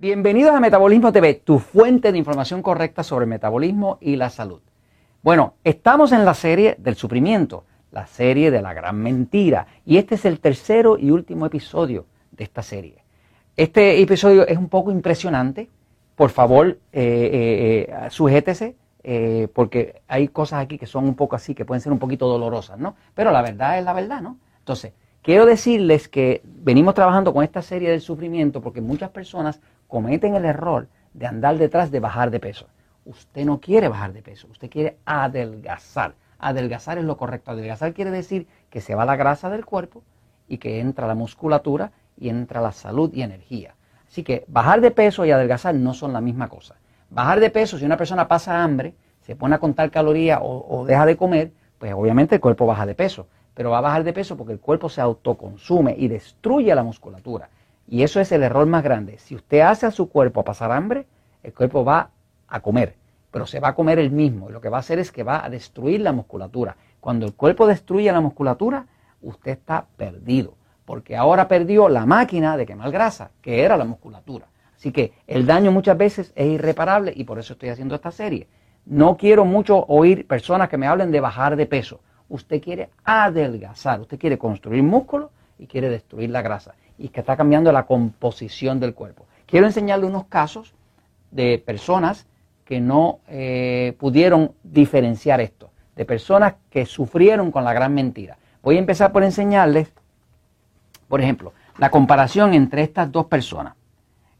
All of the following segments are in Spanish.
Bienvenidos a Metabolismo TV, tu fuente de información correcta sobre metabolismo y la salud. Bueno, estamos en la serie del sufrimiento, la serie de la gran mentira, y este es el tercero y último episodio de esta serie. Este episodio es un poco impresionante, por favor, eh, eh, eh, sujétese, porque hay cosas aquí que son un poco así, que pueden ser un poquito dolorosas, ¿no? Pero la verdad es la verdad, ¿no? Entonces, quiero decirles que venimos trabajando con esta serie del sufrimiento porque muchas personas cometen el error de andar detrás de bajar de peso. Usted no quiere bajar de peso, usted quiere adelgazar. Adelgazar es lo correcto. Adelgazar quiere decir que se va la grasa del cuerpo y que entra la musculatura y entra la salud y energía. Así que bajar de peso y adelgazar no son la misma cosa. Bajar de peso, si una persona pasa hambre, se pone a contar calorías o, o deja de comer, pues obviamente el cuerpo baja de peso. Pero va a bajar de peso porque el cuerpo se autoconsume y destruye la musculatura. Y eso es el error más grande. Si usted hace a su cuerpo pasar hambre, el cuerpo va a comer, pero se va a comer el mismo. Lo que va a hacer es que va a destruir la musculatura. Cuando el cuerpo destruye la musculatura, usted está perdido, porque ahora perdió la máquina de quemar grasa, que era la musculatura. Así que el daño muchas veces es irreparable y por eso estoy haciendo esta serie. No quiero mucho oír personas que me hablen de bajar de peso. Usted quiere adelgazar, usted quiere construir músculo y quiere destruir la grasa y que está cambiando la composición del cuerpo. Quiero enseñarle unos casos de personas que no eh, pudieron diferenciar esto, de personas que sufrieron con la gran mentira. Voy a empezar por enseñarles, por ejemplo, la comparación entre estas dos personas.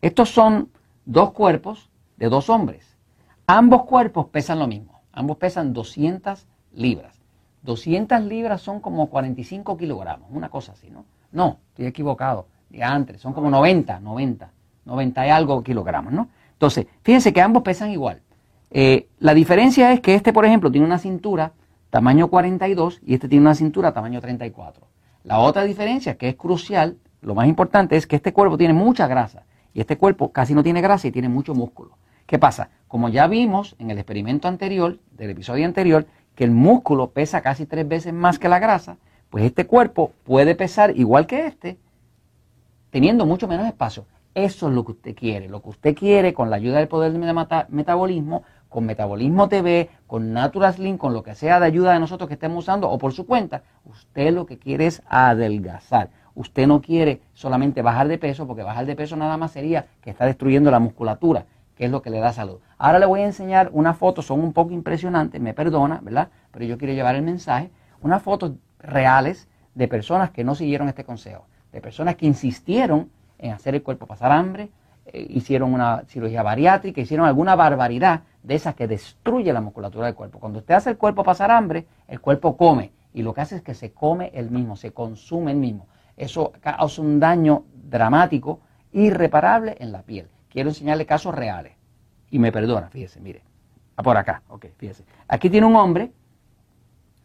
Estos son dos cuerpos de dos hombres. Ambos cuerpos pesan lo mismo, ambos pesan 200 libras. 200 libras son como 45 kilogramos, una cosa así, ¿no? No, estoy equivocado. antes, son como 90, 90, 90 y algo kilogramos, ¿no? Entonces, fíjense que ambos pesan igual. Eh, la diferencia es que este, por ejemplo, tiene una cintura tamaño 42 y este tiene una cintura tamaño 34. La otra diferencia, que es crucial, lo más importante es que este cuerpo tiene mucha grasa y este cuerpo casi no tiene grasa y tiene mucho músculo. ¿Qué pasa? Como ya vimos en el experimento anterior, del episodio anterior, que el músculo pesa casi tres veces más que la grasa, pues este cuerpo puede pesar igual que este, teniendo mucho menos espacio. Eso es lo que usted quiere. Lo que usted quiere con la ayuda del poder del metabolismo, con Metabolismo TV, con Natural Slim, con lo que sea de ayuda de nosotros que estemos usando o por su cuenta, usted lo que quiere es adelgazar. Usted no quiere solamente bajar de peso, porque bajar de peso nada más sería que está destruyendo la musculatura, que es lo que le da salud. Ahora le voy a enseñar unas fotos, son un poco impresionantes, me perdona, ¿verdad? Pero yo quiero llevar el mensaje. Unas fotos reales de personas que no siguieron este consejo, de personas que insistieron en hacer el cuerpo pasar hambre, eh, hicieron una cirugía bariátrica, hicieron alguna barbaridad de esas que destruye la musculatura del cuerpo. Cuando usted hace el cuerpo pasar hambre, el cuerpo come y lo que hace es que se come el mismo, se consume el mismo. Eso causa un daño dramático, irreparable en la piel. Quiero enseñarle casos reales. Y me perdona, fíjese, mire. Por acá, ok, fíjese. Aquí tiene un hombre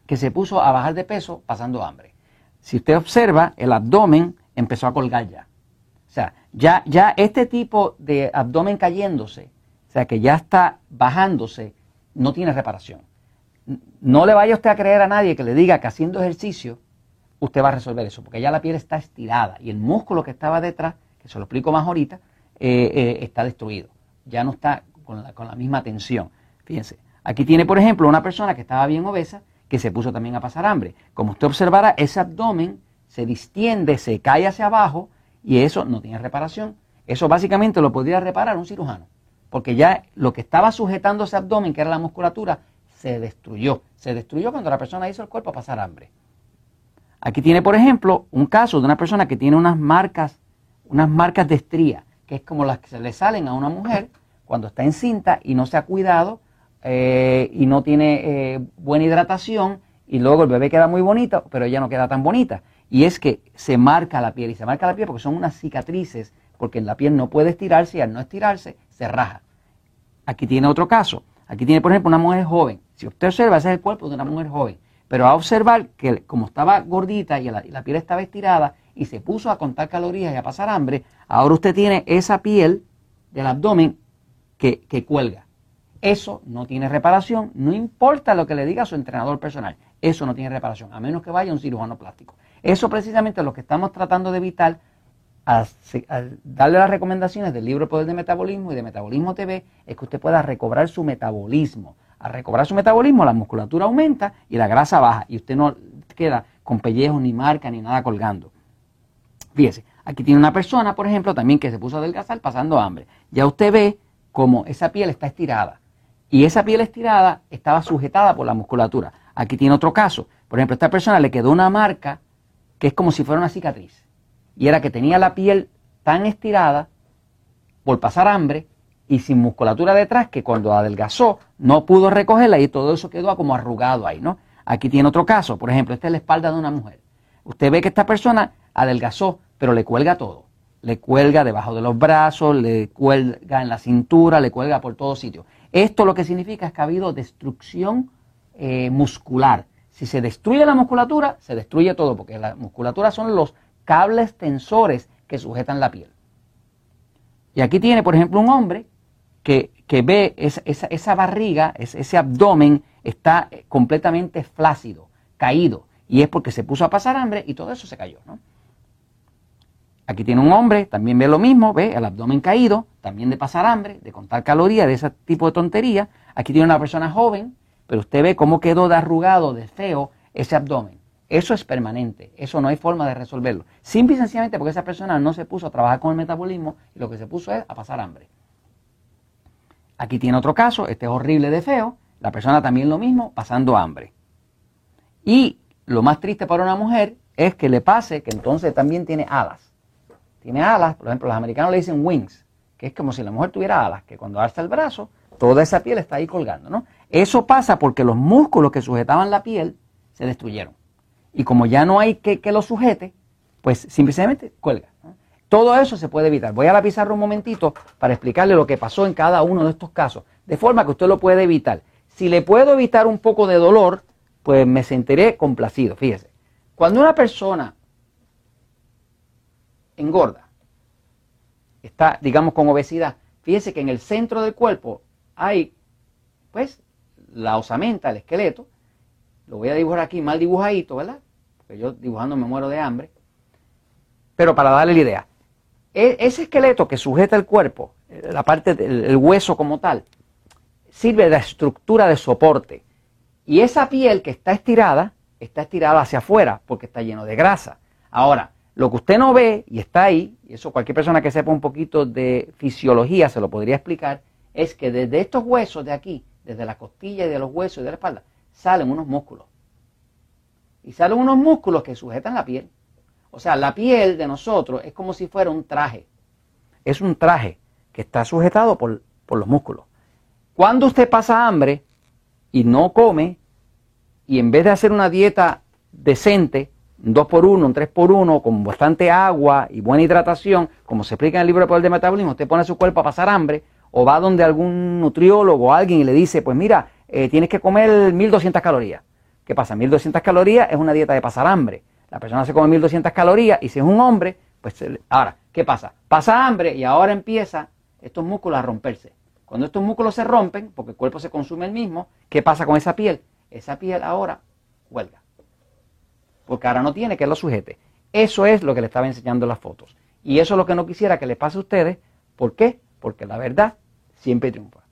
que se puso a bajar de peso pasando hambre. Si usted observa, el abdomen empezó a colgar ya. O sea, ya, ya este tipo de abdomen cayéndose, o sea, que ya está bajándose, no tiene reparación. No le vaya usted a creer a nadie que le diga que haciendo ejercicio usted va a resolver eso, porque ya la piel está estirada y el músculo que estaba detrás, que se lo explico más ahorita, eh, eh, está destruido. Ya no está con la, con la misma tensión. Fíjense, aquí tiene, por ejemplo, una persona que estaba bien obesa que se puso también a pasar hambre. Como usted observará, ese abdomen se distiende, se cae hacia abajo y eso no tiene reparación. Eso básicamente lo podría reparar un cirujano, porque ya lo que estaba sujetando ese abdomen, que era la musculatura, se destruyó. Se destruyó cuando la persona hizo el cuerpo a pasar hambre. Aquí tiene, por ejemplo, un caso de una persona que tiene unas marcas, unas marcas de estría, que es como las que se le salen a una mujer cuando está encinta y no se ha cuidado eh, y no tiene eh, buena hidratación y luego el bebé queda muy bonito, pero ella no queda tan bonita. Y es que se marca la piel y se marca la piel porque son unas cicatrices, porque en la piel no puede estirarse y al no estirarse se raja. Aquí tiene otro caso. Aquí tiene, por ejemplo, una mujer joven. Si usted observa, ese es el cuerpo de una mujer joven. Pero a observar que como estaba gordita y la, y la piel estaba estirada y se puso a contar calorías y a pasar hambre, ahora usted tiene esa piel del abdomen que, que cuelga. Eso no tiene reparación, no importa lo que le diga su entrenador personal, eso no tiene reparación, a menos que vaya un cirujano plástico. Eso precisamente es lo que estamos tratando de evitar a, darle las recomendaciones del libro Poder de Metabolismo y de Metabolismo TV es que usted pueda recobrar su metabolismo. Al recobrar su metabolismo, la musculatura aumenta y la grasa baja y usted no queda con pellejo, ni marca, ni nada colgando. Fíjese, aquí tiene una persona, por ejemplo, también que se puso a adelgazar pasando hambre. Ya usted ve cómo esa piel está estirada. Y esa piel estirada estaba sujetada por la musculatura. Aquí tiene otro caso. Por ejemplo, a esta persona le quedó una marca que es como si fuera una cicatriz. Y era que tenía la piel tan estirada por pasar hambre y sin musculatura detrás que cuando adelgazó no pudo recogerla y todo eso quedó como arrugado ahí, ¿no? Aquí tiene otro caso, por ejemplo, esta es la espalda de una mujer. Usted ve que esta persona adelgazó, pero le cuelga todo. Le cuelga debajo de los brazos, le cuelga en la cintura, le cuelga por todos sitios. Esto lo que significa es que ha habido destrucción eh, muscular. Si se destruye la musculatura, se destruye todo, porque la musculatura son los cables tensores que sujetan la piel. Y aquí tiene, por ejemplo, un hombre que, ve esa, esa, barriga, ese abdomen está eh, completamente flácido, caído, y es porque se puso a pasar hambre y todo eso se cayó. ¿no? Aquí tiene un hombre, también ve lo mismo, ve el abdomen caído, también de pasar hambre, de contar calorías, de ese tipo de tontería. Aquí tiene una persona joven, pero usted ve cómo quedó de arrugado, de feo ese abdomen. Eso es permanente, eso no hay forma de resolverlo. Simple y sencillamente porque esa persona no se puso a trabajar con el metabolismo y lo que se puso es a pasar hambre. Aquí tiene otro caso, este es horrible de feo, la persona también lo mismo, pasando hambre. Y lo más triste para una mujer es que le pase que entonces también tiene alas. Tiene alas, por ejemplo, los americanos le dicen wings, que es como si la mujer tuviera alas, que cuando alza el brazo, toda esa piel está ahí colgando, ¿no? Eso pasa porque los músculos que sujetaban la piel se destruyeron y como ya no hay que, que lo sujete, pues simplemente cuelga. Todo eso se puede evitar. Voy a la pizarra un momentito para explicarle lo que pasó en cada uno de estos casos, de forma que usted lo puede evitar. Si le puedo evitar un poco de dolor, pues me sentiré complacido. Fíjese, cuando una persona engorda, está, digamos, con obesidad, fíjese que en el centro del cuerpo hay, pues, la osamenta, el esqueleto, lo voy a dibujar aquí mal dibujadito, ¿verdad? Porque yo dibujando me muero de hambre. Pero para darle la idea, e, ese esqueleto que sujeta el cuerpo, la parte del hueso como tal, sirve de estructura de soporte. Y esa piel que está estirada, está estirada hacia afuera porque está lleno de grasa. Ahora, lo que usted no ve y está ahí, y eso cualquier persona que sepa un poquito de fisiología se lo podría explicar, es que desde estos huesos de aquí, desde la costilla y de los huesos y de la espalda, salen unos músculos. Y salen unos músculos que sujetan la piel. O sea, la piel de nosotros es como si fuera un traje. Es un traje que está sujetado por, los músculos. Cuando usted pasa hambre y no come, y en vez de hacer una dieta decente, un 2 por 1 un 3 por 1 con bastante agua y buena hidratación, como se explica en el libro de Poder de Metabolismo, usted pone su cuerpo a pasar hambre, o va donde algún nutriólogo o alguien y le dice, pues mira, eh, tienes que comer 1200 calorías. ¿Qué pasa? 1200 calorías es una dieta de pasar hambre. La persona se come 1200 calorías y si es un hombre, pues ahora, ¿qué pasa? Pasa hambre y ahora empieza estos músculos a romperse. Cuando estos músculos se rompen, porque el cuerpo se consume el mismo, ¿qué pasa con esa piel? Esa piel ahora huelga. Porque ahora no tiene que lo sujete. Eso es lo que le estaba enseñando en las fotos. Y eso es lo que no quisiera que le pase a ustedes. ¿Por qué? Porque la verdad siempre triunfa.